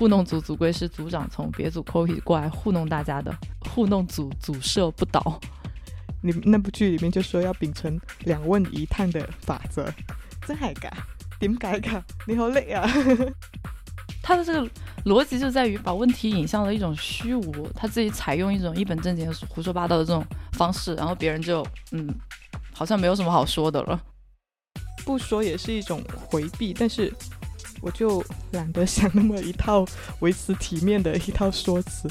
糊弄组组规是组长从别组 copy 过来糊弄大家的，糊弄组组社不倒。你那部剧里面就说要秉承两问一探的法则，真系噶？点解噶？你好累啊！他的这个逻辑就在于把问题引向了一种虚无，他自己采用一种一本正经的胡说八道的这种方式，然后别人就嗯，好像没有什么好说的了。不说也是一种回避，但是我就懒得想那么一套维持体面的一套说辞。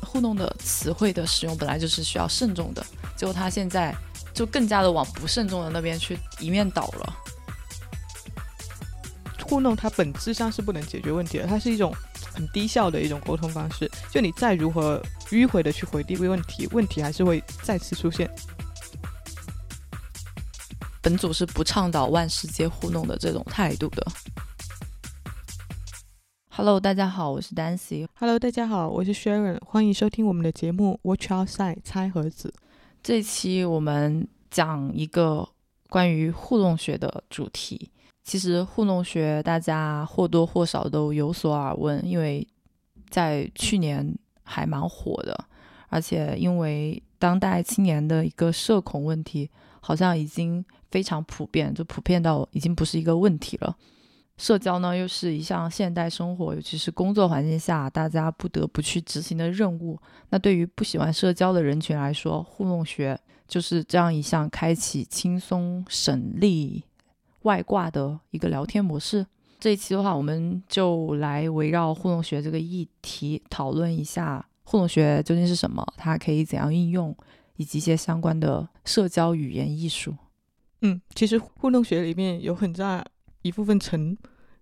糊弄的词汇的使用本来就是需要慎重的，结果他现在就更加的往不慎重的那边去一面倒了。糊弄它本质上是不能解决问题的，它是一种很低效的一种沟通方式。就你再如何迂回的去回避问题，问题还是会再次出现。本组是不倡导万事皆糊弄的这种态度的。Hello，大家好，我是 Dancy。Hello，大家好，我是 Sharon。欢迎收听我们的节目《Watch Outside》猜盒子。这期我们讲一个关于互动学的主题。其实互动学大家或多或少都有所耳闻，因为在去年还蛮火的，而且因为当代青年的一个社恐问题，好像已经非常普遍，就普遍到已经不是一个问题了。社交呢，又是一项现代生活，尤其是工作环境下大家不得不去执行的任务。那对于不喜欢社交的人群来说，互动学就是这样一项开启轻松省力外挂的一个聊天模式。这一期的话，我们就来围绕互动学这个议题讨论一下互动学究竟是什么，它可以怎样应用，以及一些相关的社交语言艺术。嗯，其实互动学里面有很大。一部分成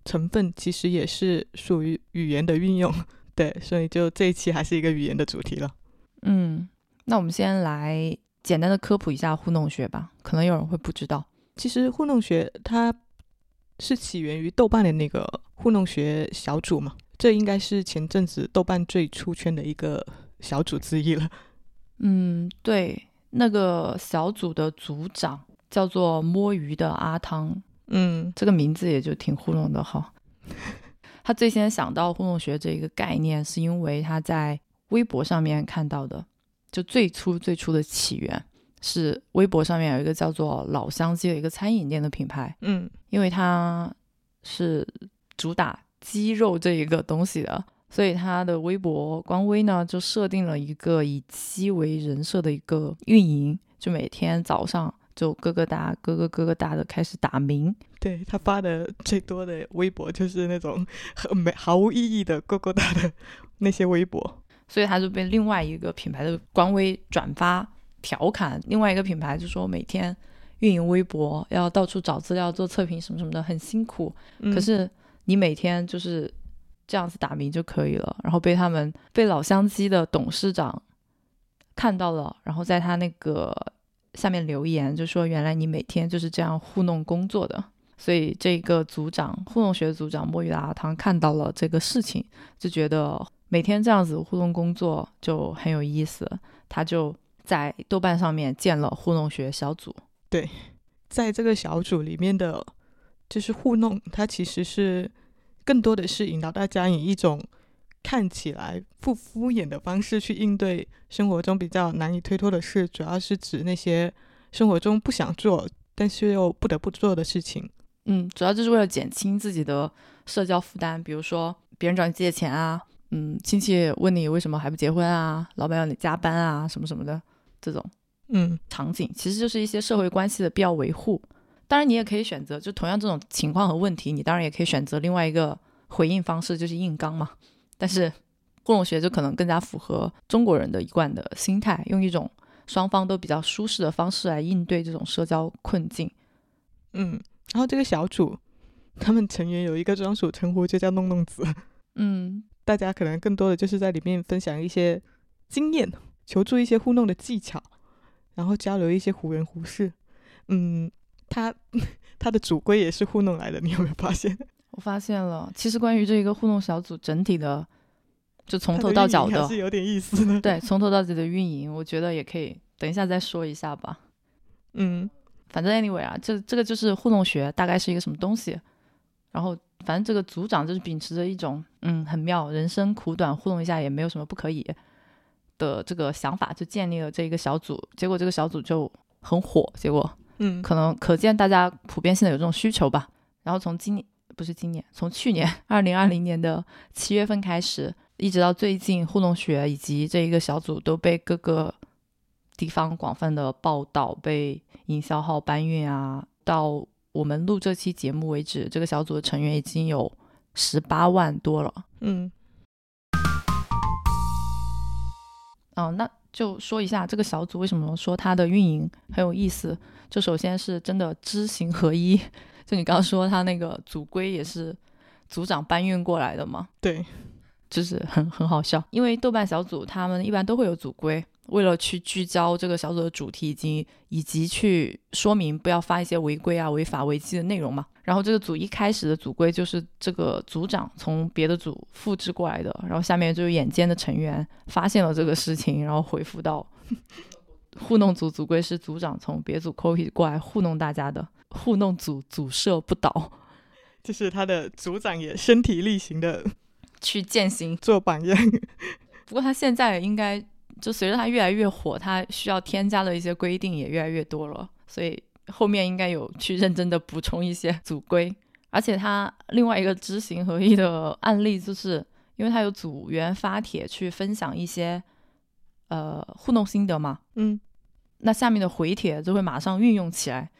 成分其实也是属于语言的运用，对，所以就这一期还是一个语言的主题了。嗯，那我们先来简单的科普一下糊弄学吧，可能有人会不知道。其实糊弄学它是起源于豆瓣的那个糊弄学小组嘛，这应该是前阵子豆瓣最出圈的一个小组之一了。嗯，对，那个小组的组长叫做摸鱼的阿汤。嗯，这个名字也就挺糊弄的哈。他最先想到糊弄学这一个概念，是因为他在微博上面看到的。就最初最初的起源是微博上面有一个叫做老乡鸡的一个餐饮店的品牌。嗯，因为它是主打鸡肉这一个东西的，所以他的微博官微呢就设定了一个以鸡为人设的一个运营，就每天早上。就咯咯哒，咯咯咯咯哒的开始打鸣。对他发的最多的微博就是那种很没毫无意义的咯咯哒的那些微博，所以他就被另外一个品牌的官微转发调侃。另外一个品牌就说每天运营微博要到处找资料做测评什么什么的很辛苦，可是你每天就是这样子打鸣就可以了。然后被他们被老乡鸡的董事长看到了，然后在他那个。下面留言就说：“原来你每天就是这样糊弄工作的。”所以这个组长糊弄学组长墨鱼阿汤看到了这个事情，就觉得每天这样子糊弄工作就很有意思。他就在豆瓣上面建了糊弄学小组。对，在这个小组里面的，就是糊弄，它其实是更多的是引导大家以一种。看起来不敷衍的方式去应对生活中比较难以推脱的事，主要是指那些生活中不想做但是又不得不做的事情。嗯，主要就是为了减轻自己的社交负担，比如说别人找你借钱啊，嗯，亲戚问你为什么还不结婚啊，老板要你加班啊，什么什么的这种，嗯，场景其实就是一些社会关系的必要维护。当然，你也可以选择，就同样这种情况和问题，你当然也可以选择另外一个回应方式，就是硬刚嘛。但是，糊弄学就可能更加符合中国人的一贯的心态，用一种双方都比较舒适的方式来应对这种社交困境。嗯，然后这个小组，他们成员有一个专属称呼，就叫“弄弄子”。嗯，大家可能更多的就是在里面分享一些经验，求助一些糊弄的技巧，然后交流一些胡人胡事。嗯，他 他的主规也是糊弄来的，你有没有发现？我发现了，其实关于这一个互动小组整体的，就从头到脚的，是有点意思的。对，从头到脚的运营，我觉得也可以等一下再说一下吧。嗯，反正 anyway 啊，这这个就是互动学大概是一个什么东西，然然后反正这个组长就是秉持着一种嗯很妙，人生苦短，互动一下也没有什么不可以的这个想法，就建立了这一个小组。结果这个小组就很火，结果嗯，可能可见大家普遍性的有这种需求吧。然后从今年不是今年，从去年二零二零年的七月份开始，一直到最近，糊弄学以及这一个小组都被各个地方广泛的报道，被营销号搬运啊。到我们录这期节目为止，这个小组的成员已经有十八万多了。嗯嗯，那就说一下这个小组为什么说它的运营很有意思。就首先是真的知行合一，就你刚刚说他那个组规也是组长搬运过来的嘛，对，就是很很好笑。因为豆瓣小组他们一般都会有组规，为了去聚焦这个小组的主题以及以及去说明不要发一些违规啊、违法违纪的内容嘛。然后这个组一开始的组规就是这个组长从别的组复制过来的，然后下面就是眼尖的成员发现了这个事情，然后回复到 糊弄组组规是组长从别组 copy 过来糊弄大家的，糊弄组组社不倒，就是他的组长也身体力行的去践行。做榜样。不过他现在应该就随着他越来越火，他需要添加的一些规定也越来越多了，所以后面应该有去认真的补充一些组规。而且他另外一个知行合一的案例，就是因为他有组员发帖去分享一些呃互动心得嘛，嗯，那下面的回帖就会马上运用起来，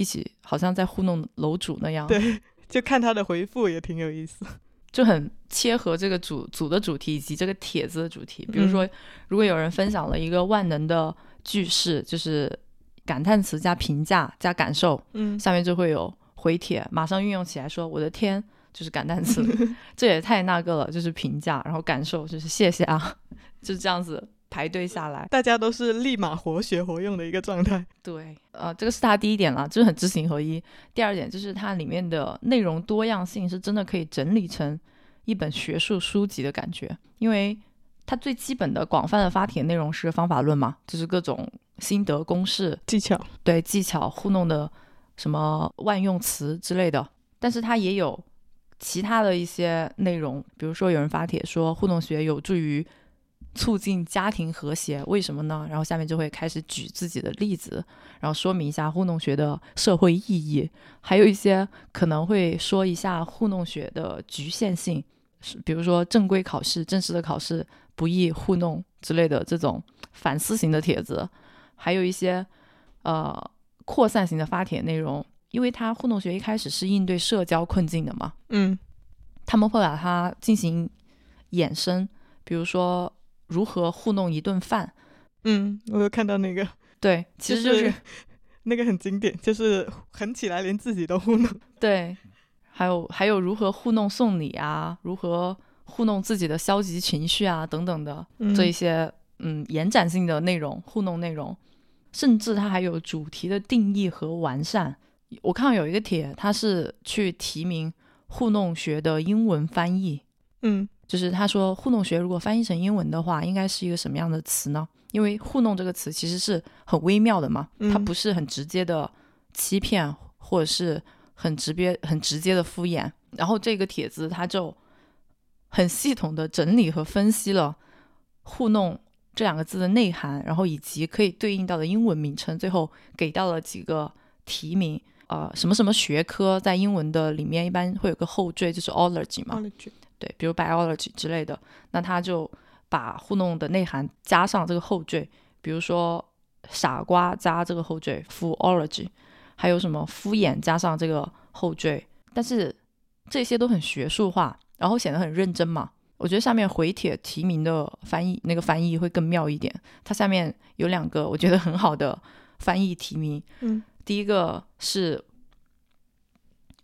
一起好像在糊弄楼主那样，对，就看他的回复也挺有意思。就很切合这个组组的主题以及这个帖子的主题。比如说，如果有人分享了一个万能的句式，就是感叹词加评价加感受，嗯，下面就会有回帖，马上运用起来说：“我的天！”就是感叹词，这也太那个了，就是评价，然后感受就是谢谢啊，就是这样子排队下来。大家都是立马活学活用的一个状态。对，呃，这个是它第一点了，就是很知行合一。第二点就是它里面的内容多样性是真的可以整理成一本学术书籍的感觉，因为它最基本的广泛的发帖内容是方法论嘛，就是各种心得公式、技巧，对技巧糊弄的什么万用词之类的，但是它也有其他的一些内容，比如说有人发帖说互动学有助于促进家庭和谐，为什么呢？然后下面就会开始举自己的例子，然后说明一下糊弄学的社会意义，还有一些可能会说一下糊弄学的局限性，是比如说正规考试、正式的考试不易糊弄之类的这种反思型的帖子，还有一些呃扩散型的发帖内容。因为它糊弄学一开始是应对社交困境的嘛，嗯他们会把它进行衍生，比如说如何糊弄一顿饭。嗯，我有看到那个，对，其实就就是、那个很经典，就是狠起来连自己都糊弄。对，还有还有如何糊弄送礼啊，如何糊弄自己的消极情绪啊等等的嗯这一些嗯延展性的内容，糊弄内容，甚至它还有主题的定义和完善。我看到有一个帖，它是去提名糊弄学的英文翻译，嗯就是他说糊弄学如果翻译成英文的话，应该是一个什么样的词呢？因为糊弄这个词其实是很微妙的嘛，它嗯不是很直接的欺骗，或者是很直接、很直接的敷衍。然后这个帖子它就很系统的整理和分析了“糊弄”这两个字的内涵，然后以及可以对应到的英文名称，最后给到了几个提名。呃，什么什么学科在英文的里面一般会有个后缀，就是 ology 嘛对，比如 biology 之类的，那他就把糊弄的内涵加上这个后缀，比如说傻瓜加这个后缀 foology，还有什么敷衍加上这个后缀，但是这些都很学术化，然后显得很认真嘛。我觉得下面回帖提名的翻译那个翻译会更妙一点，它下面有两个我觉得很好的翻译提名，嗯第一个是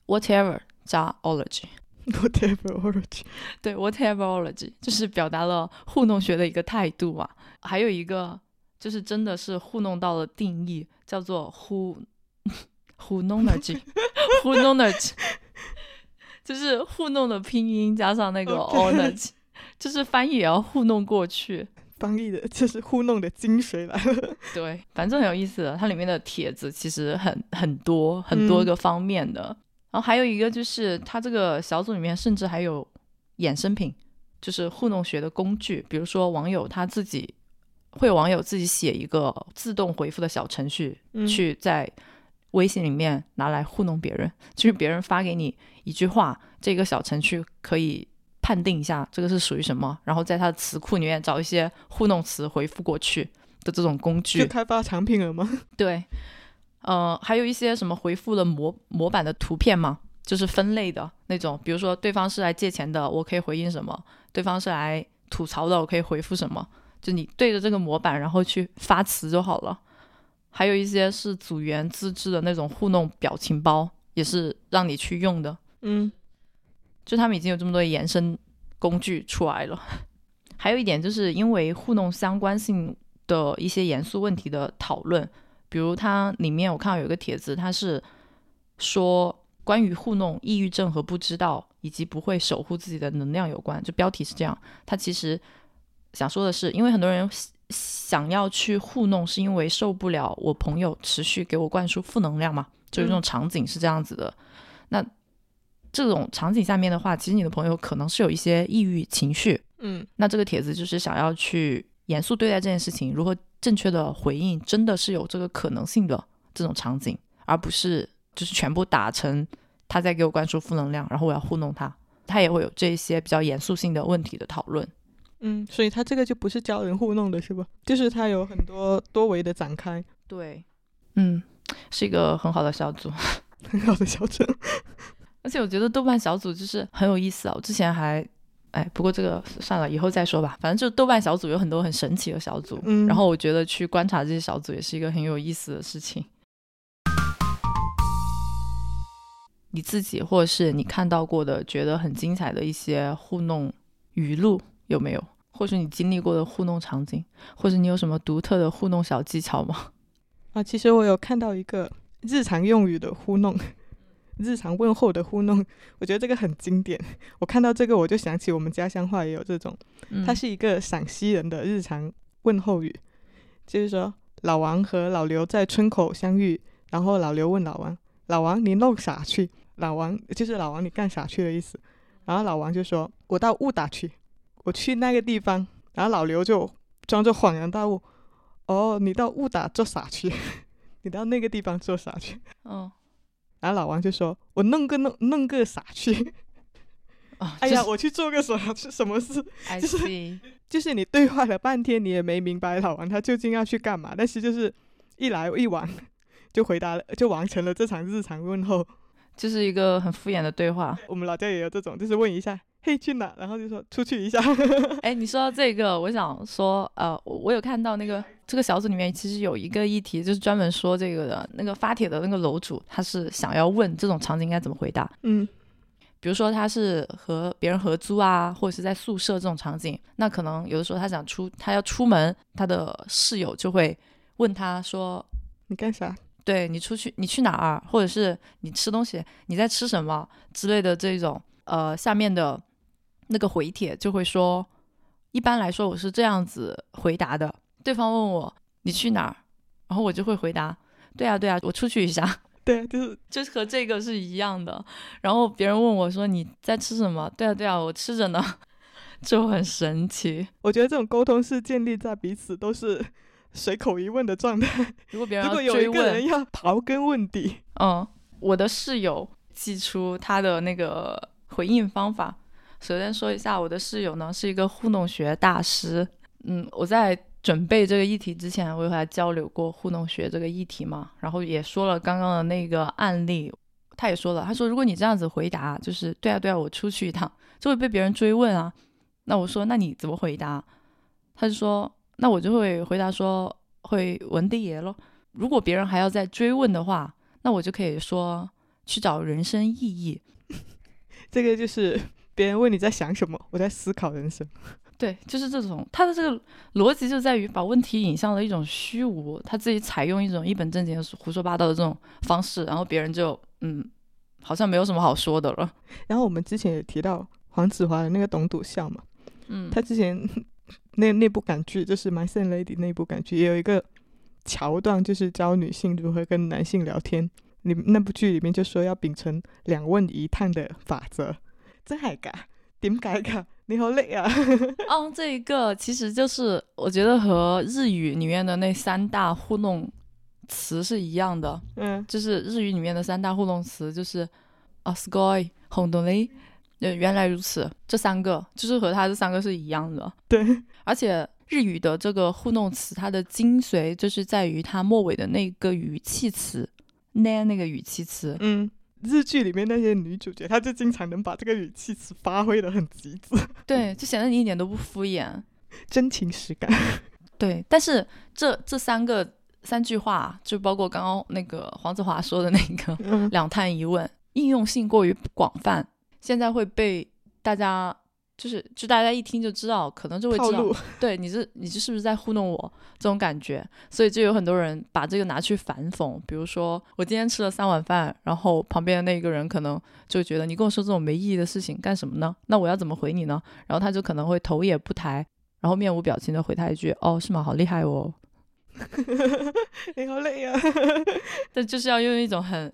whatever 加 ology。，whatever origin，对，whateverology 就是表达了糊弄学的一个态度嘛。还有一个就是真的是糊弄到了定义，叫做糊 糊弄 ology，糊弄 ology，就是糊弄的拼音加上那个 ology，就是翻译也要糊弄过去。翻译的就是糊弄的精髓来了。对，反正很有意思的，它里面的帖子其实很很多很多嗯个方面的。然后还有一个就是，他这个小组里面甚至还有衍生品，就是糊弄学的工具，比如说网友他自己会有网友自己写一个自动回复的小程序，嗯去在微信里面拿来糊弄别人，就是别人发给你一句话，这个小程序可以判定一下这个是属于什么，然后在它的词库里面找一些糊弄词回复过去的这种工具就。开发产品了吗？对，呃，还有一些什么回复的模模板的图片嘛，就是分类的那种，比如说对方是来借钱的，我可以回应什么；对方是来吐槽的，我可以回复什么。就你对着这个模板，然后去发词就好了。还有一些是组员自制的那种糊弄表情包，也是让你去用的。嗯就他们已经有这么多延伸工具出来了。还有一点就是因为糊弄相关性的一些严肃问题的讨论，比如它里面我看到有一个帖子，它是说关于糊弄、抑郁症和不知道以及不会守护自己的能量有关。就标题是这样，它其实想说的是，因为很多人想想要去糊弄，是因为受不了我朋友持续给我灌输负能量嘛，就是这种场景是这样子的。那这种场景下面的话，其实你的朋友可能是有一些抑郁情绪，嗯那这个帖子就是想要去严肃对待这件事情，如何正确的回应，真的是有这个可能性的这种场景，而不是就是全部打成他在给我灌输负能量，然后我要糊弄他。他也会有这一些比较严肃性的问题的讨论。嗯，所以他这个就不是教人糊弄的是吧？就是他有很多多维的展开，对，嗯，是一个很好的小组，很好的小组。而且我觉得豆瓣小组就是很有意思啊。我之前还，哎，不过这个算了，以后再说吧。反正就豆瓣小组有很多很神奇的小组，嗯然后我觉得去观察这些小组也是一个很有意思的事情。你自己或者是你看到过的觉得很精彩的一些糊弄语录有没有？或是你经历过的糊弄场景，或者你有什么独特的糊弄小技巧吗？啊，其实我有看到一个日常用语的糊弄，日常问候的糊弄，我觉得这个很经典。我看到这个我就想起我们家乡话也有这种，嗯它是一个陕西人的日常问候语，就是说老王和老刘在村口相遇，然后老刘问老王：“老王，你弄啥去？”老王就是老王，你干啥去的意思。然后老王就说：“我到雾打去，我去那个地方。”然后老刘就装作恍然大悟：“哦，你到雾打做啥去？你到那个地方做啥去嗯，？”然后老王就说：“我弄个弄弄个啥去？啊，哎呀，就是我去做个什么是什么事？就是 就是你对话了半天，你也没明白老王他究竟要去干嘛，但是就是一来一往就回答了，就完成了这场日常问候。就是一个很敷衍的对话。我们老家也有这种，就是问一下，嘿去哪，然后就说出去一下。哎，你说到这个，我想说，呃，我我有看到那个这个小组里面其实有一个议题，就是专门说这个的。那个发帖的那个楼主，他是想要问这种场景应该怎么回答。嗯比如说他是和别人合租啊，或者是在宿舍这种场景，那可能有的时候他想出，他要出门，他的室友就会问他说，你干啥？对你出去，你去哪儿，或者是你吃东西，你在吃什么之类的这种，呃，下面的那个回帖就会说，一般来说我是这样子回答的，对方问我你去哪儿，然后我就会回答，对啊对啊，我出去一下，对，就是就是和这个是一样的。然后别人问我说你在吃什么，对啊对啊，我吃着呢，就很神奇。我觉得这种沟通是建立在彼此都是随口一问的状态。如果别人如果有一个人，要刨根问底，嗯，我的室友寄出他的那个回应方法。首先说一下，我的室友呢是一个糊弄学大师。嗯，我在准备这个议题之前，我有和他交流过糊弄学这个议题嘛，然后也说了刚刚的那个案例。他也说了，他说如果你这样子回答，就是对啊对啊，我出去一趟，就会被别人追问啊。那我说那你怎么回答？他就说那我就会回答说会文帝爷咯。如果别人还要再追问的话，那我就可以说去找人生意义。这个就是别人问你在想什么，我在思考人生。对，就是这种，他的这个逻辑就在于把问题引向了一种虚无，他自己采用一种一本正经的胡说八道的这种方式，然后别人就嗯，好像没有什么好说的了。然后我们之前也提到黄子华的那个董笃笑嘛，嗯，他之前那那部港剧就是《My s a n Lady》那部港剧，也有一个桥段，就是教女性如何跟男性聊天。你那部剧里面就说要秉承两问一探的法则，真系噶？点解噶？你好叻啊！哦，这一个其实就是我觉得和日语里面的那三大互动词是一样的，嗯。就是日语里面的三大互动词就是啊 s k o i 红动力，呃，原来如此，这三个就是和它这三个是一样的，对，而且日语的这个互动词，它的精髓就是在于它末尾的那个语气词，那那个语气词，嗯，日剧里面那些女主角，她就经常能把这个语气词发挥的很极致，对，就显得你一点都不敷衍。真情实感。对，但是这这三个三句话，就包括刚刚那个黄子华说的那个嗯两探一问，应用性过于广泛，现在会被大家就是就大家一听就知道，可能就会知道，对你这你这是不是在糊弄我这种感觉，所以就有很多人把这个拿去反讽，比如说我今天吃了三碗饭，然后旁边的那个人可能就觉得你跟我说这种没意义的事情干什么呢？那我要怎么回你呢？然后他就可能会头也不抬，然后面无表情的回他一句：“哦，是吗？好厉害哦。你好累啊！”但就是要用一种很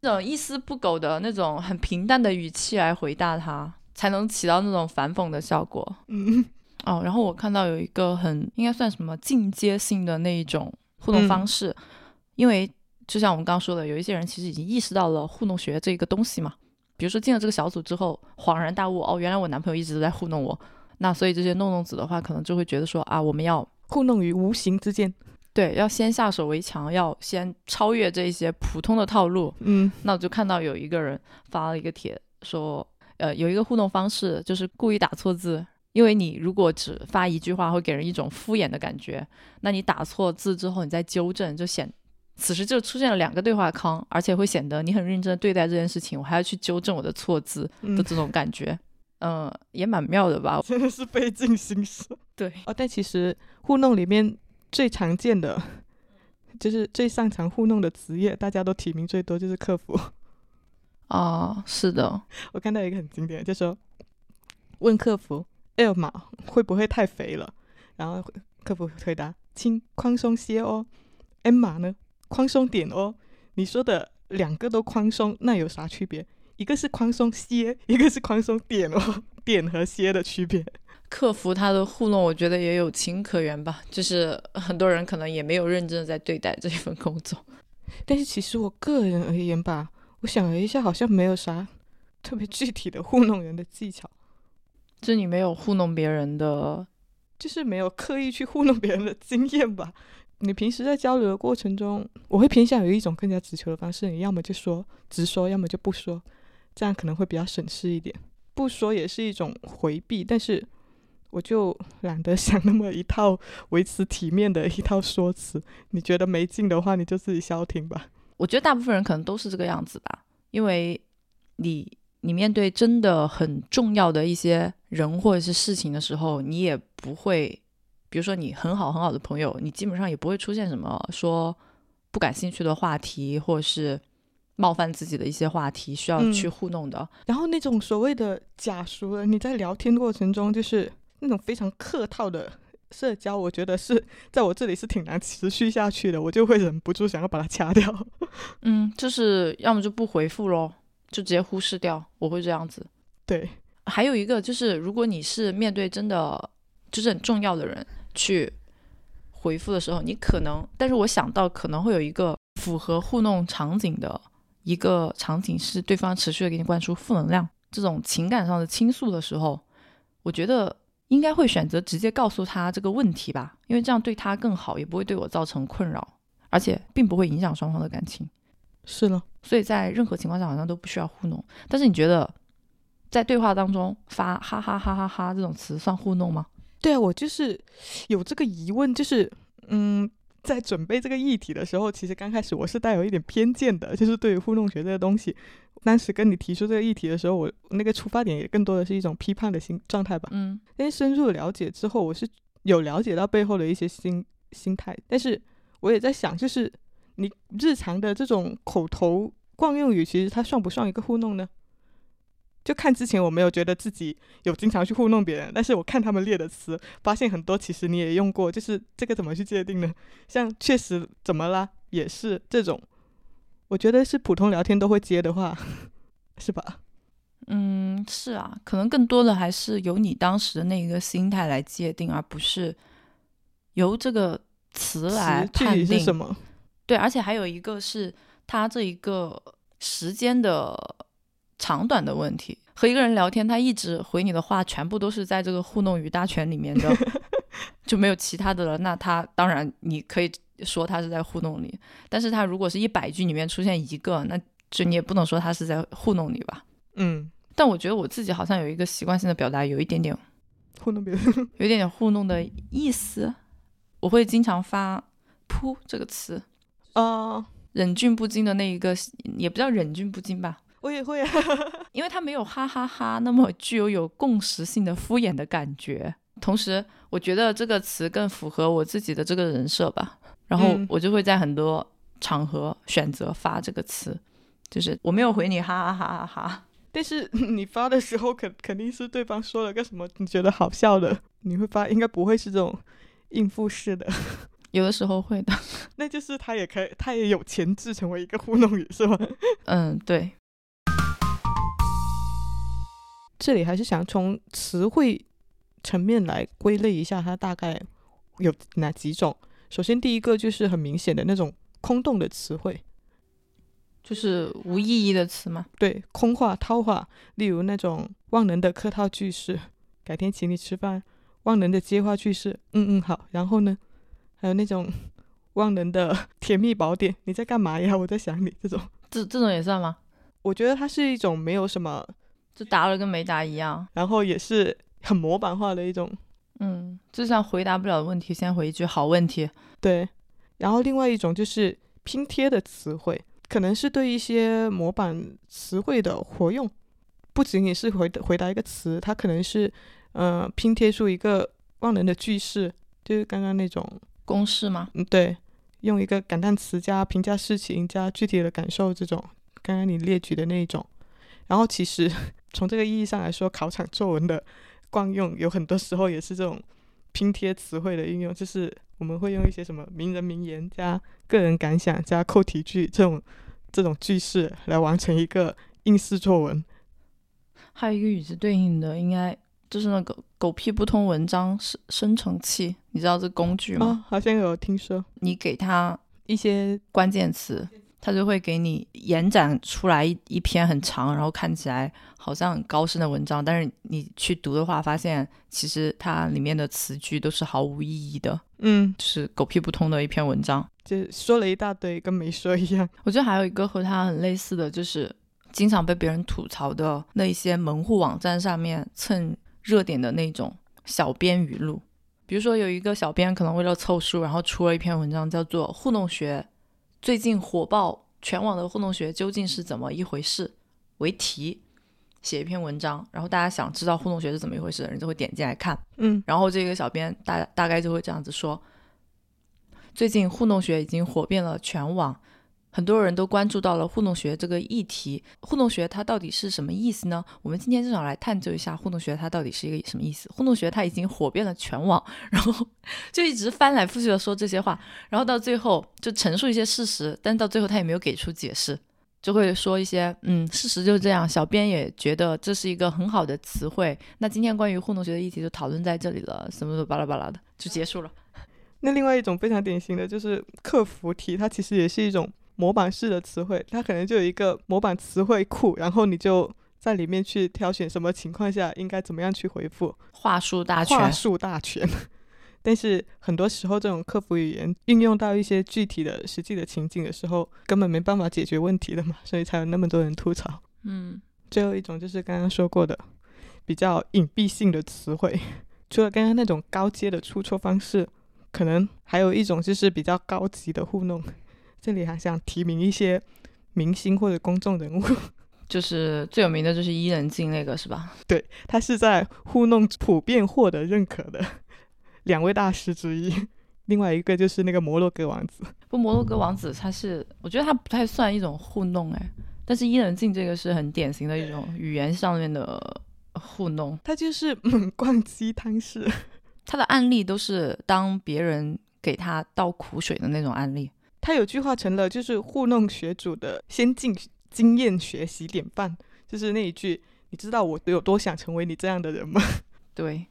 那种一丝不苟的那种很平淡的语气来回答他，才能起到那种反讽的效果。嗯哦，然后我看到有一个很应该算什么进阶性的那一种互动方式，因为就像我们刚刚说的，有一些人其实已经意识到了糊弄学这个东西嘛。比如说进了这个小组之后，恍然大悟，哦，原来我男朋友一直都在糊弄我。那所以这些弄弄子的话，可能就会觉得说啊，我们要糊弄于无形之间。对，要先下手为强，要先超越这些普通的套路。嗯那我就看到有一个人发了一个帖，说，呃，有一个互动方式就是故意打错字，因为你如果只发一句话，会给人一种敷衍的感觉。那你打错字之后，你再纠正，就显此时就出现了两个对话框，而且会显得你很认真地对待这件事情，我还要去纠正我的错字的嗯，这种感觉。嗯、也蛮妙的吧？真的是费尽心思。对，哦，但其实糊弄里面最常见的，就是最擅长糊弄的职业，大家都提名最多就是客服。啊、是的，我看到一个很经典的，就说问客服 L 码会不会太肥了，然后客服回答请宽松些哦，M 码呢宽松点哦。你说的两个都宽松，那有啥区别？一个是宽松些，一个是宽松点哦，点和些的区别。客服他的糊弄，我觉得也有情可原吧。就是很多人可能也没有认真的在对待这一份工作。但是其实我个人而言吧，我想了一下，好像没有啥特别具体的糊弄人的技巧，就你没有糊弄别人的，就是没有刻意去糊弄别人的经验吧。你平时在交流的过程中，我会偏向于一种更加直球的方式，你要么就说直说，要么就不说，这样可能会比较省事一点。不说也是一种回避，但是我就懒得想那么一套维持体面的一套说辞。你觉得没劲的话，你就自己消停吧。我觉得大部分人可能都是这个样子吧。因为你你面对真的很重要的一些人或者是事情的时候，你也不会，比如说你很好很好的朋友，你基本上也不会出现什么说不感兴趣的话题，或者是冒犯自己的一些话题需要嗯去糊弄的。然后那种所谓的假熟人，你在聊天过程中就是那种非常客套的社交，我觉得是在我这里是挺难持续下去的，我就会忍不住想要把它掐掉。嗯，就是要么就不回复咯，就直接忽视掉，我会这样子。对，还有一个就是，如果你是面对真的就是很重要的人去回复的时候，你可能，但是我想到可能会有一个符合糊弄场景的一个场景，是对方持续的给你灌输负能量，这种情感上的倾诉的时候，我觉得应该会选择直接告诉他这个问题吧，因为这样对他更好，也不会对我造成困扰，而且并不会影响双方的感情。是了，所以在任何情况下好像都不需要糊弄。但是你觉得在对话当中发哈哈哈哈哈这种词算糊弄吗？对啊，我就是有这个疑问，就是嗯，在准备这个议题的时候，其实刚开始我是带有一点偏见的，就是对于互动学这个东西。当时跟你提出这个议题的时候，我那个出发点也更多的是一种批判的心状态吧。嗯但是深入了解之后，我是有了解到背后的一些心心态，但是我也在想，就是你日常的这种口头惯用语，其实它算不算一个糊弄呢？就看之前我没有觉得自己有经常去糊弄别人，但是我看他们列的词，发现很多其实你也用过，就是这个怎么去界定呢？像确实怎么啦，也是这种，我觉得是普通聊天都会接的话，是吧？嗯，是啊，可能更多的还是由你当时的那一个心态来界定，而不是由这个词来具判定是什么？对，而且还有一个是它这一个时间的长短的问题。和一个人聊天，他一直回你的话，全部都是在这个糊弄语大全里面的，就没有其他的了。那他当然你可以说他是在糊弄你，但是他如果是一百句里面出现一个，那就你也不能说他是在糊弄你吧。嗯，但我觉得我自己好像有一个习惯性的表达，有一点点，糊弄别人。有一点点糊弄的意思。我会经常发“噗”这个词，啊，忍俊不禁的那一个，也不叫忍俊不禁吧，我也会啊。因为它没有哈哈哈那么具有有共识性的敷衍的感觉。同时，我觉得这个词更符合我自己的这个人设吧。然后嗯我就会在很多场合选择发这个词，就是我没有回你哈哈哈哈哈。但是你发的时候肯肯定是对方说了个什么你觉得好笑的，你会发，应该不会是这种应付式的，有的时候会的，那就是他也可以，他也有潜质成为一个糊弄语，是吗？嗯，对，这里还是想从词汇层面来归类一下，它大概有哪几种。首先，第一个就是很明显的那种空洞的词汇，就是无意义的词嘛。对，空话、套话，例如那种万能的客套句式，改天请你吃饭；万能的接话句式，嗯嗯好。然后呢，还有那种万能的甜蜜宝典，你在干嘛呀？我在想你。这种，这这种也算吗？我觉得它是一种没有什么，就答了跟没答一样。然后也是很模板化的一种嗯，就像回答不了的问题，先回一句好问题。对，然后另外一种就是拼贴的词汇，可能是对一些模板词汇的活用，不仅仅是回回答一个词，它可能是呃拼贴出一个万能的句式，就是刚刚那种，公式吗？嗯，对，用一个感叹词加评价事情加具体的感受这种，刚刚你列举的那一种。然后其实从这个意义上来说，考场作文的惯用有很多时候也是这种拼贴词汇的运用，就是我们会用一些什么名人名言加个人感想加扣题句这种这种句式来完成一个应试作文。还有一个与之对应的，应该就是那个狗屁不通文章生生成器，你知道这工具吗？啊、好像有听说你给它一些关键词，它就会给你延展出来一一篇很长，然后看起来好像很高深的文章，但是你去读的话，发现其实它里面的词句都是毫无意义的，嗯，就是狗屁不通的一篇文章。就说了一大堆，跟没说一样。我觉得还有一个和它很类似的，就是经常被别人吐槽的那一些门户网站上面蹭热点的那种小编语录。比如说有一个小编可能为了凑数，然后出了一篇文章，叫做《糊弄学最近火爆，全网的互动学究竟是怎么一回事》为题，写一篇文章，然后大家想知道互动学是怎么一回事的人就会点进来看。嗯然后这个小编大大概就会这样子说：最近互动学已经火遍了全网，很多人都关注到了互动学这个议题。互动学它到底是什么意思呢？我们今天正好来探究一下互动学它到底是一个什么意思。互动学它已经火遍了全网，然后就一直翻来覆去的说这些话，然后到最后就陈述一些事实，但到最后他也没有给出解释。就会说一些，嗯，事实就是这样。小编也觉得这是一个很好的词汇。那今天关于互动学的议题就讨论在这里了，什么的巴拉巴拉的就结束了。那另外一种非常典型的就是客服题，它其实也是一种模板式的词汇，它可能就有一个模板词汇库，然后你就在里面去挑选什么情况下应该怎么样去回复，话术大全话全，术大全。但是很多时候，这种客服语言运用到一些具体的实际的情景的时候，根本没办法解决问题的嘛，所以才有那么多人吐槽。嗯，最后一种就是刚刚说过的比较隐蔽性的词汇，除了刚刚那种高阶的出错方式，可能还有一种就是比较高级的糊弄。这里还想提名一些明星或者公众人物，就是最有名的就是伊能静那个是吧？对他是在糊弄普遍获得认可的两位大师之一。另外一个就是那个摩洛哥王子，不，摩洛哥王子他是，我觉得他不太算一种糊弄哎，但是伊能静这个是很典型的一种语言上面的糊弄。他就是猛灌鸡汤式。他的案例都是当别人给他倒苦水的那种案例。他有句话成了就是糊弄学主的先进经验学习典范，就是那一句：“你知道我有多想成为你这样的人吗？” 对，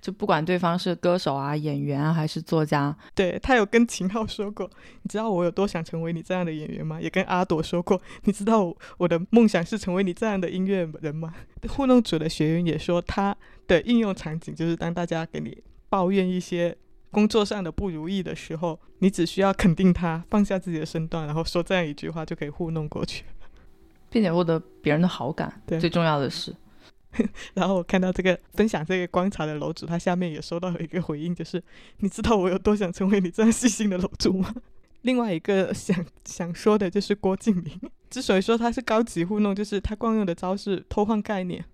就不管对方是歌手啊、演员啊，还是作家，对他有跟秦昊说过：“你知道我有多想成为你这样的演员吗？”也跟阿朵说过：“你知道我的梦想是成为你这样的音乐人吗？” 糊弄主的学员也说，他的应用场景就是当大家给你抱怨一些。工作上的不如意的时候，你只需要肯定他，放下自己的身段，然后说这样一句话，就可以糊弄过去，并且获得别人的好感。对，最重要的是。然后我看到这个分享这个观察的楼主，他下面也收到了一个回应，就是你知道我有多想成为你这样细心的楼主吗？另外一个想想说的就是郭敬明，之所以说他是高级糊弄，就是他惯用的招式偷换概念。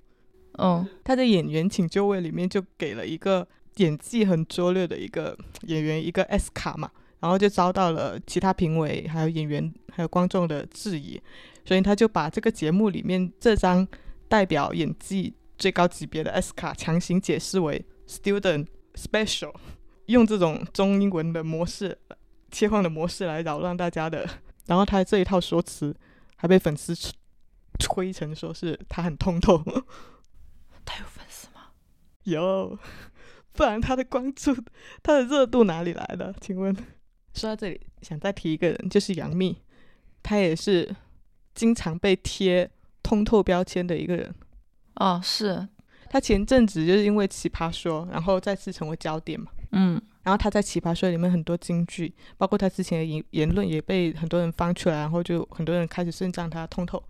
嗯，他在演员请就位里面就给了一个。演技很拙劣的一个 演员，一个 S 卡嘛，然后就遭到了其他评委、还有演员、还有观众的质疑，所以他就把这个节目里面这张代表演技最高级别的 S 卡强行解释为 Student Special，用这种中英文的模式切换的模式来扰乱大家的。然后他这一套说辞还被粉丝吹成说是他很通透。他有粉丝吗？有。不然他的关注、他的热度哪里来的？请问，说到这里，想再提一个人，就是杨幂，她也是经常被贴通透标签的一个人。哦，是。她前阵子就是因为《奇葩说》，然后再次成为焦点嘛。嗯。然后她在《奇葩说》里面很多金句，包括她之前的言言论也被很多人翻出来，然后就很多人开始称赞她通透。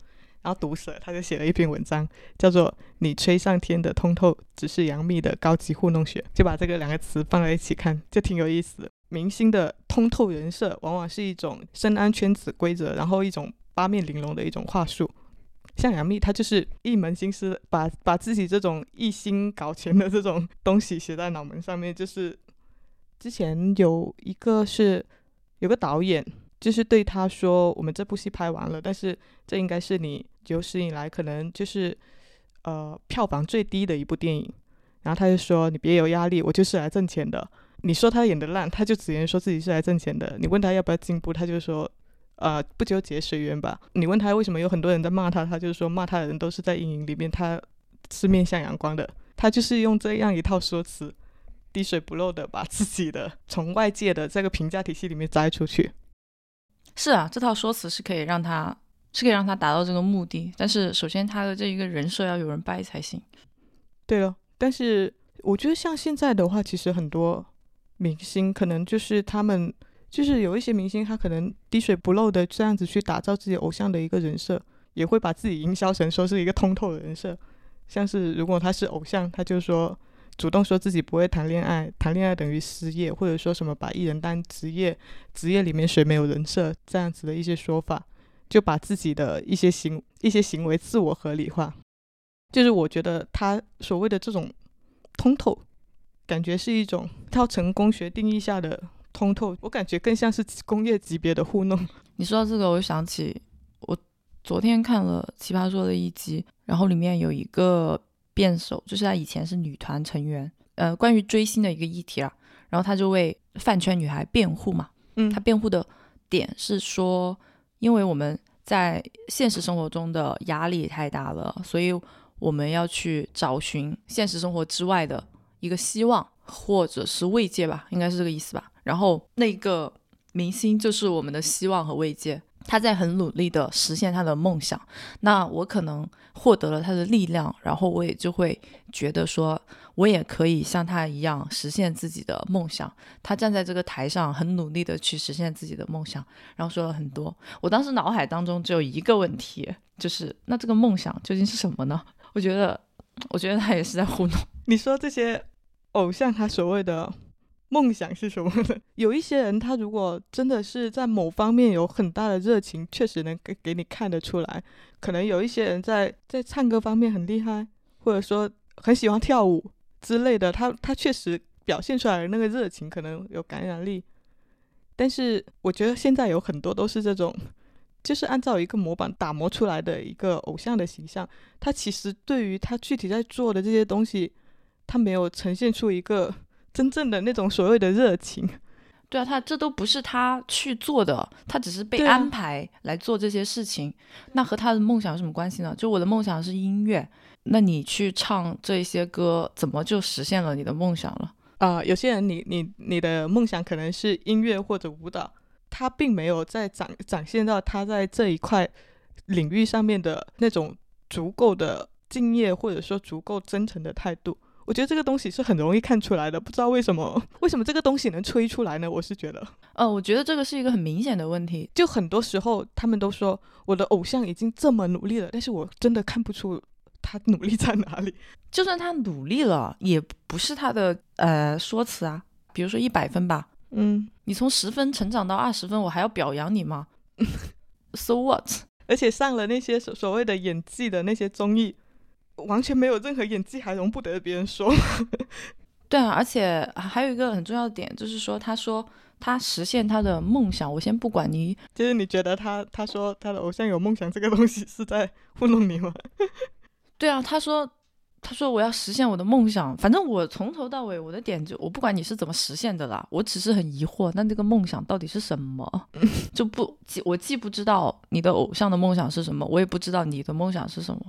然后毒舌，他就写了一篇文章，叫做《你吹上天的通透只是杨幂的高级糊弄学》，就把这个两个词放在一起看，就挺有意思的。明星的通透人设，往往是一种深谙圈子规则，然后一种八面玲珑的一种话术。像杨幂，她就是一门心思把把自己这种一心搞钱的这种东西写在脑门上面。就是之前有一个是有个导演。就是对他说：“我们这部戏拍完了，但是这应该是你有史以来可能就是，呃，票房最低的一部电影。”然后他就说：“你别有压力，我就是来挣钱的。”你说他演的烂，他就直接说自己是来挣钱的。你问他要不要进步，他就说：“呃，不纠结，随缘吧。”你问他为什么有很多人在骂他，他就说骂他的人都是在阴影里面，他是面向阳光的。他就是用这样一套说辞，滴水不漏的把自己的从外界的这个评价体系里面摘出去。是啊，这套说辞是可以让他是可以让他达到这个目的，但是首先他的这一个人设要有人拜才行。对了，但是我觉得像现在的话，其实很多明星可能就是他们就是有一些明星，他可能滴水不漏的这样子去打造自己偶像的一个人设，也会把自己营销成说是一个通透的人设，像是如果他是偶像，他就说。主动说自己不会谈恋爱，谈恋爱等于失业，或者说什么把艺人当职业，职业里面谁没有人设这样子的一些说法，就把自己的一些行一些行为自我合理化。就是我觉得他所谓的这种通透，感觉是一种套成功学定义下的通透，我感觉更像是工业级别的糊弄。你说到这个，我想起我昨天看了《奇葩说》的一集，然后里面有一个。辩手就是他以前是女团成员，呃，关于追星的一个议题啊。然后他就为饭圈女孩辩护嘛，嗯，他辩护的点是说，因为我们在现实生活中的压力太大了，所以我们要去找寻现实生活之外的一个希望或者是慰藉吧，应该是这个意思吧。然后那个明星就是我们的希望和慰藉。他在很努力的实现他的梦想，那我可能获得了他的力量，然后我也就会觉得说，我也可以像他一样实现自己的梦想。他站在这个台上，很努力的去实现自己的梦想，然后说了很多。我当时脑海当中只有一个问题，就是那这个梦想究竟是什么呢？我觉得，我觉得他也是在糊弄。你说这些偶像，他所谓的。梦想是什么呢？有一些人，他如果真的是在某方面有很大的热情，确实能给给你看得出来。可能有一些人在在唱歌方面很厉害，或者说很喜欢跳舞之类的，他他确实表现出来的那个热情可能有感染力。但是我觉得现在有很多都是这种，就是按照一个模板打磨出来的一个偶像的形象，他其实对于他具体在做的这些东西，他没有呈现出一个。真正的那种所谓的热情，对啊，他这都不是他去做的，他只是被安排来做这些事情。那和他的梦想有什么关系呢？就我的梦想是音乐，那你去唱这些歌，怎么就实现了你的梦想了？啊、有些人你你你的梦想可能是音乐或者舞蹈，他并没有在展展现到他在这一块领域上面的那种足够的敬业，或者说足够真诚的态度。我觉得这个东西是很容易看出来的，不知道为什么，为什么这个东西能吹出来呢？我是觉得，呃，我觉得这个是一个很明显的问题。就很多时候他们都说我的偶像已经这么努力了，但是我真的看不出他努力在哪里。就算他努力了，也不是他的呃说辞啊。比如说一百分吧，嗯，你从十分成长到二十分，我还要表扬你吗？So what？而且上了那些所所谓的演技的那些综艺，完全没有任何演技，还容不得别人说。对啊，而且还有一个很重要的点，就是说，他说他实现他的梦想，我先不管你，就是你觉得他他说他的偶像有梦想这个东西是在糊弄你吗？对啊，他说他说我要实现我的梦想，反正我从头到尾我的点就我不管你是怎么实现的啦，我只是很疑惑，那这个梦想到底是什么？就不既我既不知道你的偶像的梦想是什么，我也不知道你的梦想是什么。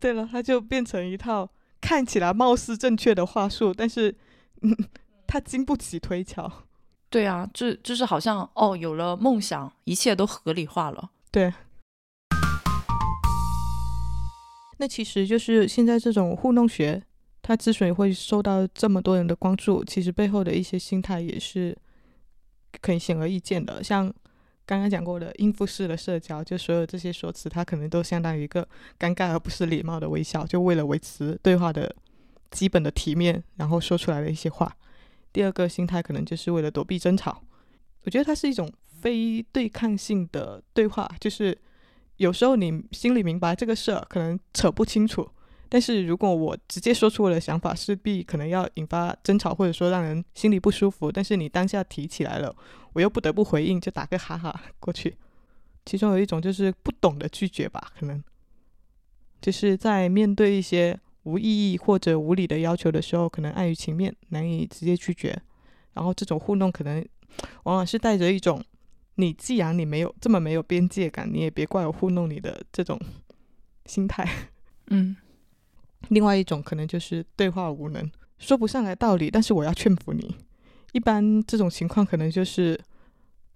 对了，他就变成一套看起来貌似正确的话术，但是嗯，他经不起推敲。对啊，就就是好像哦，有了梦想，一切都合理化了。对。那其实就是现在这种糊弄学，它之所以会受到这么多人的关注，其实背后的一些心态也是可以显而易见的。像刚刚讲过的应付式的社交，就所有这些说辞，它可能都相当于一个尴尬而不是礼貌的微笑，就为了维持对话的基本的体面，然后说出来的一些话。第二个心态可能就是为了躲避争吵，我觉得它是一种非对抗性的对话，就是有时候你心里明白这个事儿可能扯不清楚，但是如果我直接说出我的想法，势必可能要引发争吵，或者说让人心里不舒服。但是你当下提起来了，我又不得不回应，就打个哈哈过去。其中有一种就是不懂得拒绝吧，可能就是在面对一些无意义或者无理的要求的时候，可能碍于情面，难以直接拒绝。然后这种糊弄可能往往是带着一种你既然你没有这么没有边界感，你也别怪我糊弄你的这种 心态。嗯，另外一种可能就是对话无能，说不上来道理，但是我要劝服你。一般这种情况可能就是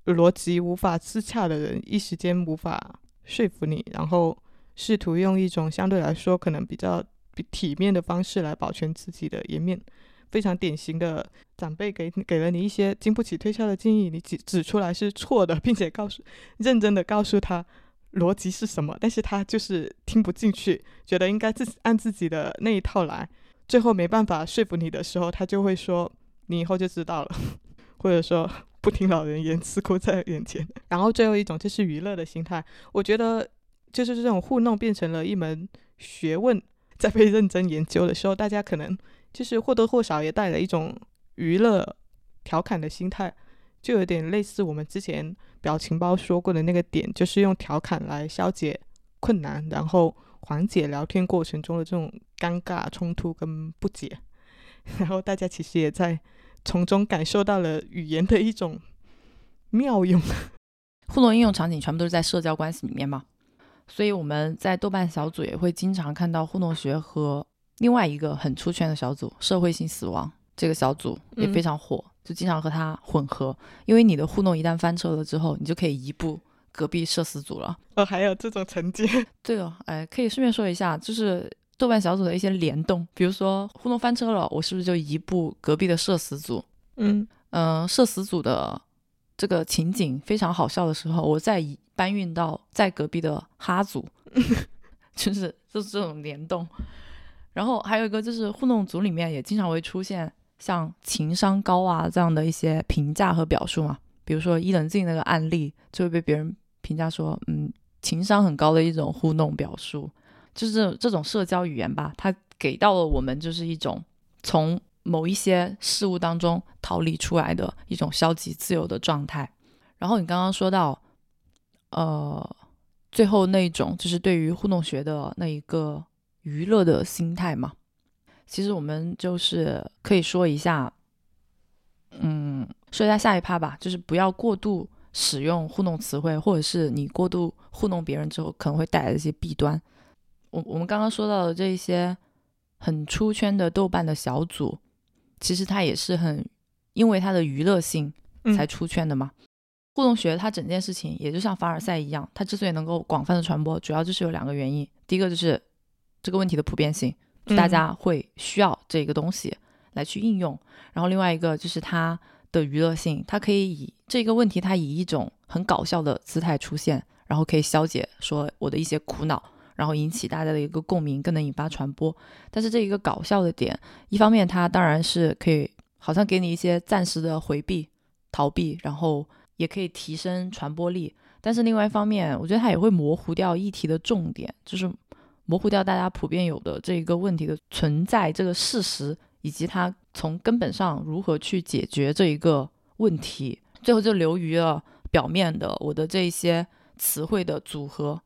逻辑无法自洽的人，一时间无法说服你，然后试图用一种相对来说可能比较体面的方式来保全自己的颜面。非常典型的长辈给给了你一些经不起推敲的建议，你指指出来是错的，并且告诉认真的告诉他逻辑是什么，但是他就是听不进去，觉得应该自按自己的那一套来，最后没办法说服你的时候，他就会说你以后就知道了，或者说不听老人言，吃亏在眼前。然后最后一种就是娱乐的心态，我觉得就是这种糊弄变成了一门学问，在被认真研究的时候，大家可能就是或多或少也带了一种娱乐调侃的心态。就有点类似我们之前表情包说过的那个点，就是用调侃来消解困难，然后缓解聊天过程中的这种尴尬、冲突跟不解。然后大家其实也在从中感受到了语言的一种妙用。互动应用场景全部都是在社交关系里面嘛，所以我们在豆瓣小组也会经常看到互动学和另外一个很出圈的小组——社会性死亡这个小组也非常火，就经常和它混合。因为你的互动一旦翻车了之后，你就可以移步隔壁社死组了。哦，还有这种承接，对哦，哎，可以顺便说一下，就是豆瓣小组的一些联动，比如说互动翻车了，我是不是就移步隔壁的社死组？嗯嗯、社死组的这个情景非常好笑的时候，我再移搬运到在隔壁的哈组，就是就是这种联动。然后还有一个就是互动组里面也经常会出现像情商高啊这样的一些评价和表述嘛，比如说伊能静那个案例就会被别人评价说，嗯，情商很高的一种互动表述，就是这这种社交语言吧，它给到了我们就是一种从某一些事物当中逃离出来的一种消极自由的状态。然后你刚刚说到，呃，最后那一种就是对于互动学的那一个娱乐的心态嘛，其实我们就是可以说一下，嗯，嗯，说一下下一趴吧，就是不要过度使用糊弄词汇，或者是你过度糊弄别人之后可能会带来的一些弊端。我我们刚刚说到的这一些很出圈的豆瓣的小组，其实它也是很因为它的娱乐性才出圈的嘛。互动学它整件事情也就像凡尔赛一样，它之所以能够广泛的传播，主要就是有两个原因。第一个就是这个问题的普遍性，大家会需要这个东西来去应用。然后另外一个就是它的娱乐性，它可以以这个问题，它以一种很搞笑的姿态出现，然后可以消解说我的一些苦恼，然后引起大家的一个共鸣，更能引发传播。但是这一个搞笑的点，一方面它当然是可以好像给你一些暂时的回避、逃避，然后。也可以提升传播力，但是另外一方面，我觉得它也会模糊掉议题的重点，就是模糊掉大家普遍有的这一个问题的存在这个事实，以及它从根本上如何去解决这一个问题，最后就流于了表面的我的这一些词汇的组合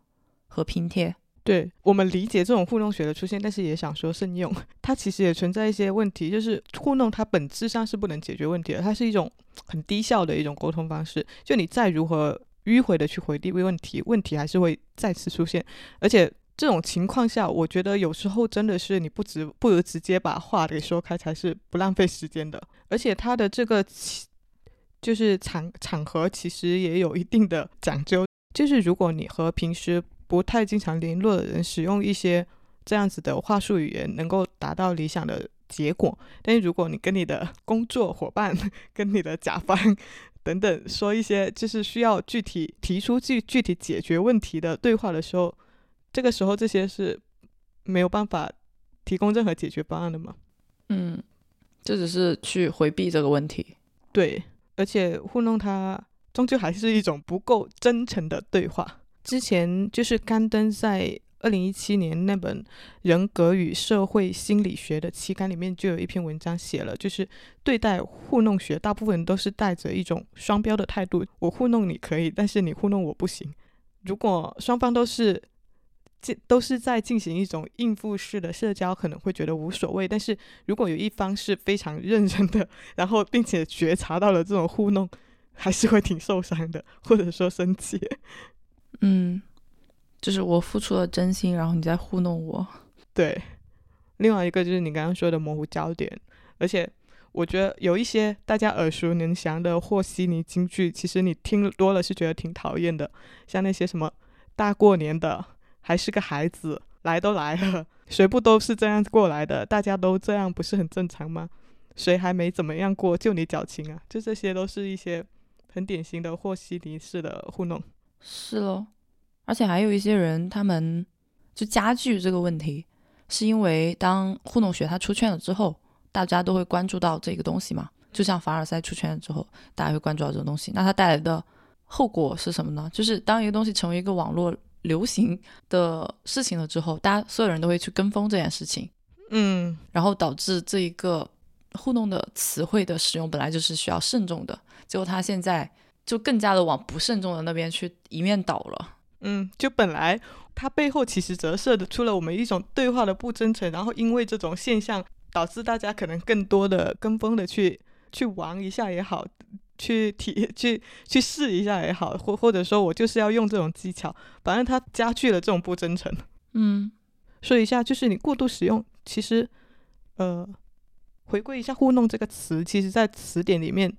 和拼贴。对我们理解这种糊弄学的出现，但是也想说慎用，它其实也存在一些问题，就是糊弄它本质上是不能解决问题的，它是一种很低效的一种沟通方式。就你再如何迂回的去回避问题，问题还是会再次出现。而且这种情况下，我觉得有时候真的是你不直不如直接把话给说开，才是不浪费时间的。而且它的这个就是场场合其实也有一定的讲究，就是如果你和平时不太经常联络的人使用一些这样子的话术语言，能够达到理想的结果。但是如果你跟你的 工作伙伴、跟你的甲方 等等说一些就是需要具体提出具具体解决问题的对话的时候，这个时候这些是没有办法提供任何解决方案的嘛？嗯，这只是去回避这个问题。对，而且糊弄他终究还是一种不够真诚的对话。之前就是刊登在二零一七年那本《人格与社会心理学》的期刊里面，就有一篇文章写了，就是对待糊弄学，大部分都是带着一种双标的态度。我糊弄你可以，但是你糊弄我不行。如果双方都是进都是在进行一种应付式的社交，可能会觉得无所谓。但是如果有一方是非常认真的，然后并且觉察到了这种糊弄，还是会挺受伤的，或者说生气。嗯，就是我付出了真心，然后你在糊弄我。对，另外一个就是你刚刚说的模糊焦点，而且我觉得有一些大家耳熟能详的和稀泥金句，其实你听多了是觉得挺讨厌的。像那些什么大过年的还是个孩子，来都来了，谁不都是这样过来的？大家都这样不是很正常吗？谁还没怎么样过，就你矫情啊？就这些都是一些很典型的和稀泥式的糊弄。是喽，而且还有一些人，他们就加剧这个问题，是因为当糊弄学它出圈了之后，大家都会关注到这个东西嘛。就像凡尔赛出圈了之后，大家会关注到这个东西，那它带来的后果是什么呢？就是当一个东西成为一个网络流行的事情了之后，大家所有人都会去跟风这件事情，嗯，然后导致这一个互动的词汇的使用本来就是需要慎重的，结果他现在。就更加的往不慎重的那边去一面倒了。嗯，就本来它背后其实折射的出了我们一种对话的不真诚，然后因为这种现象导致大家可能更多的跟风的去去玩一下也好，去体 去去试一下也好，或或者说我就是要用这种技巧，反正它加剧了这种不真诚。嗯，说一下，就是你过度使用，其实呃，回归一下“糊弄”这个词，其实在词典里面，“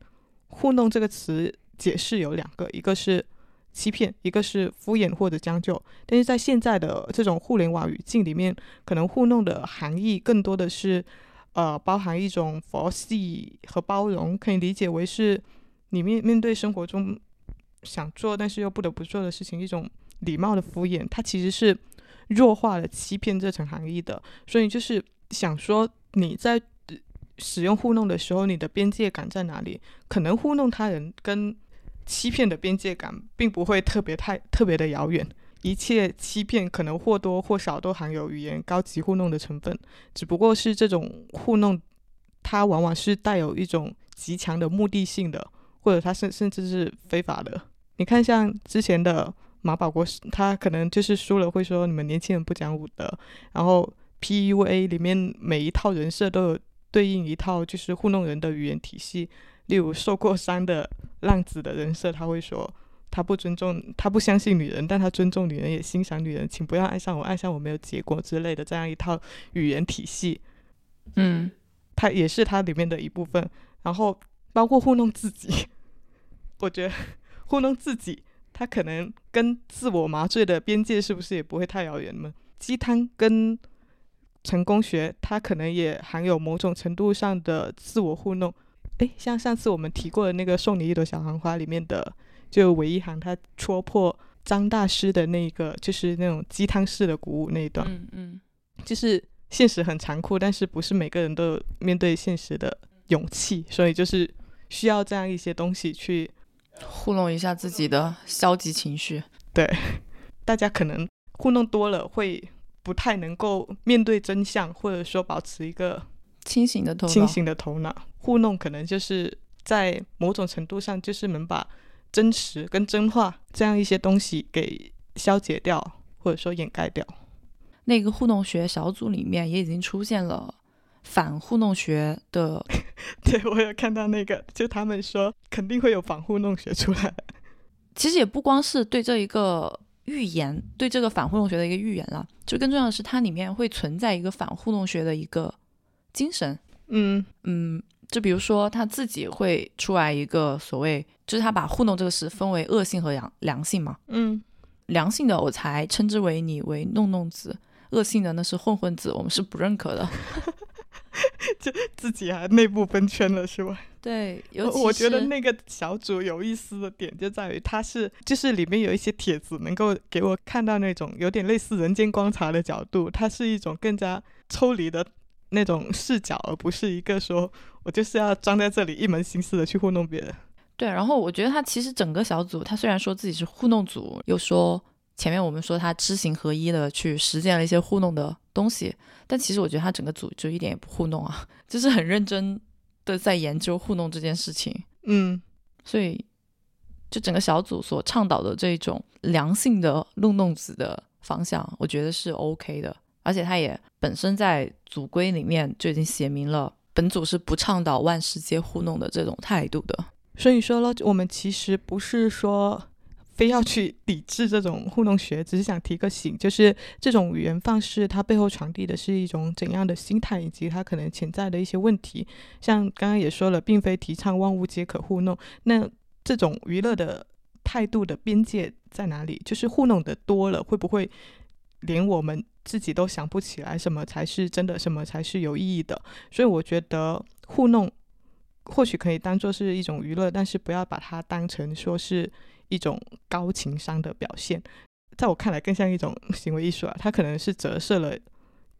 糊弄”这个词。解释有两个，一个是欺骗，一个是敷衍或者将就。但是在现在的这种互联网语境里面，可能糊弄的含义更多的是，呃，包含一种佛系和包容，可以理解为是你面面对生活中想做但是又不得不做的事情，一种礼貌的敷衍。它其实是弱化了欺骗这层含义的。所以就是想说你在。使用糊弄的时候，你的边界感在哪里？可能糊弄他人跟欺骗的边界感并不会特别太特别的遥远。一切欺骗可能或多或少都含有语言高级糊弄的成分，只不过是这种糊弄，它往往是带有一种极强的目的性的，或者他甚甚至是非法的。你看，像之前的马保国，他可能就是输了会说你们年轻人不讲武德，然后 PUA 里面每一套人设都有。对应一套就是糊弄人的语言体系，例如受过伤的浪子的人设，他会说他不尊重，他不相信女人，但他尊重女人，也欣赏女人，请不要爱上我，爱上我没有结果之类的这样一套语言体系。嗯，它也是它里面的一部分。然后包括糊弄自己，我觉得糊弄自己，它可能跟自我麻醉的边界是不是也不会太遥远呢？鸡汤跟成功学，它可能也含有某种程度上的自我糊弄。诶，像上次我们提过的那个《送你一朵小黄花》里面的，就韦一航他戳破张大师的那个，就是那种鸡汤式的鼓舞那一段。嗯嗯，就是现实很残酷，但是不是每个人都有面对现实的勇气，所以就是需要这样一些东西去糊弄一下自己的消极情绪。对，大家可能糊弄多了会不太能够面对真相，或者说保持一个清醒的头脑，清醒的头脑。糊弄可能就是在某种程度上，就是能把真实跟真话这样一些东西给消解掉，或者说掩盖掉。那个互动学小组里面也已经出现了反糊弄学的，对我有看到那个，就他们说肯定会有反糊弄学出来。其实也不光是对这一个预言，对这个反糊弄学的一个预言了，就更重要的是它里面会存在一个反糊弄学的一个精神。嗯嗯，就比如说他自己会出来一个所谓，就是他把糊弄这个事分为恶性和良良性嘛。嗯良性的我才称之为你为弄弄子，恶性的那是混混子，我们是不认可的。就自己还内部分圈了是吧？对，尤其我我觉得那个小组有意思的点就在于，它是就是里面有一些帖子能够给我看到那种有点类似人间观察的角度，它是一种更加抽离的那种视角，而不是一个说我就是要装在这里一门心思的去糊弄别人。对，然后我觉得他其实整个小组，他虽然说自己是糊弄组，又说前面我们说他知行合一的去实践了一些糊弄的东西，但其实我觉得他整个组就一点也不糊弄啊，就是很认真的在研究糊弄这件事情。嗯所以，就整个小组所倡导的这种良性的弄弄子的方向，我觉得是 OK 的。而且他也本身在组规里面就已经写明了，本组是不倡导万事皆糊弄的这种态度的。所以说了，我们其实不是说非要去抵制这种糊弄学，只是想提个醒，就是这种语言方式它背后传递的是一种怎样的心态，以及它可能潜在的一些问题。像刚刚也说了，并非提倡万物皆可糊弄，那这种娱乐的态度的边界在哪里？就是糊弄的多了，会不会连我们自己都想不起来什么才是真的，什么才是有意义的？所以我觉得糊弄。或许可以当做是一种娱乐，但是不要把它当成说是一种高情商的表现。在我看来，更像一种行为艺术啊，它可能是折射了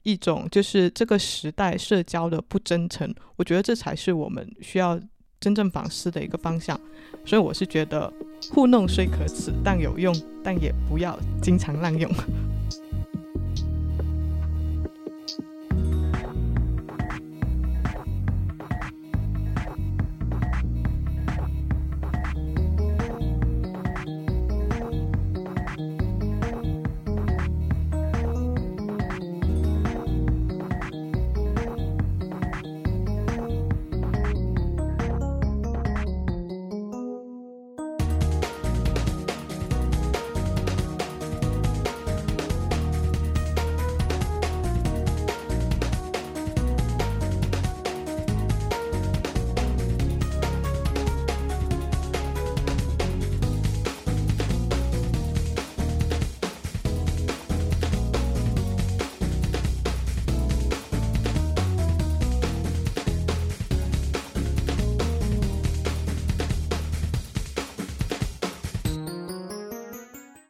一种就是这个时代社交的不真诚。我觉得这才是我们需要真正反思的一个方向。所以我是觉得糊弄虽可耻，但有用，但也不要经常滥用。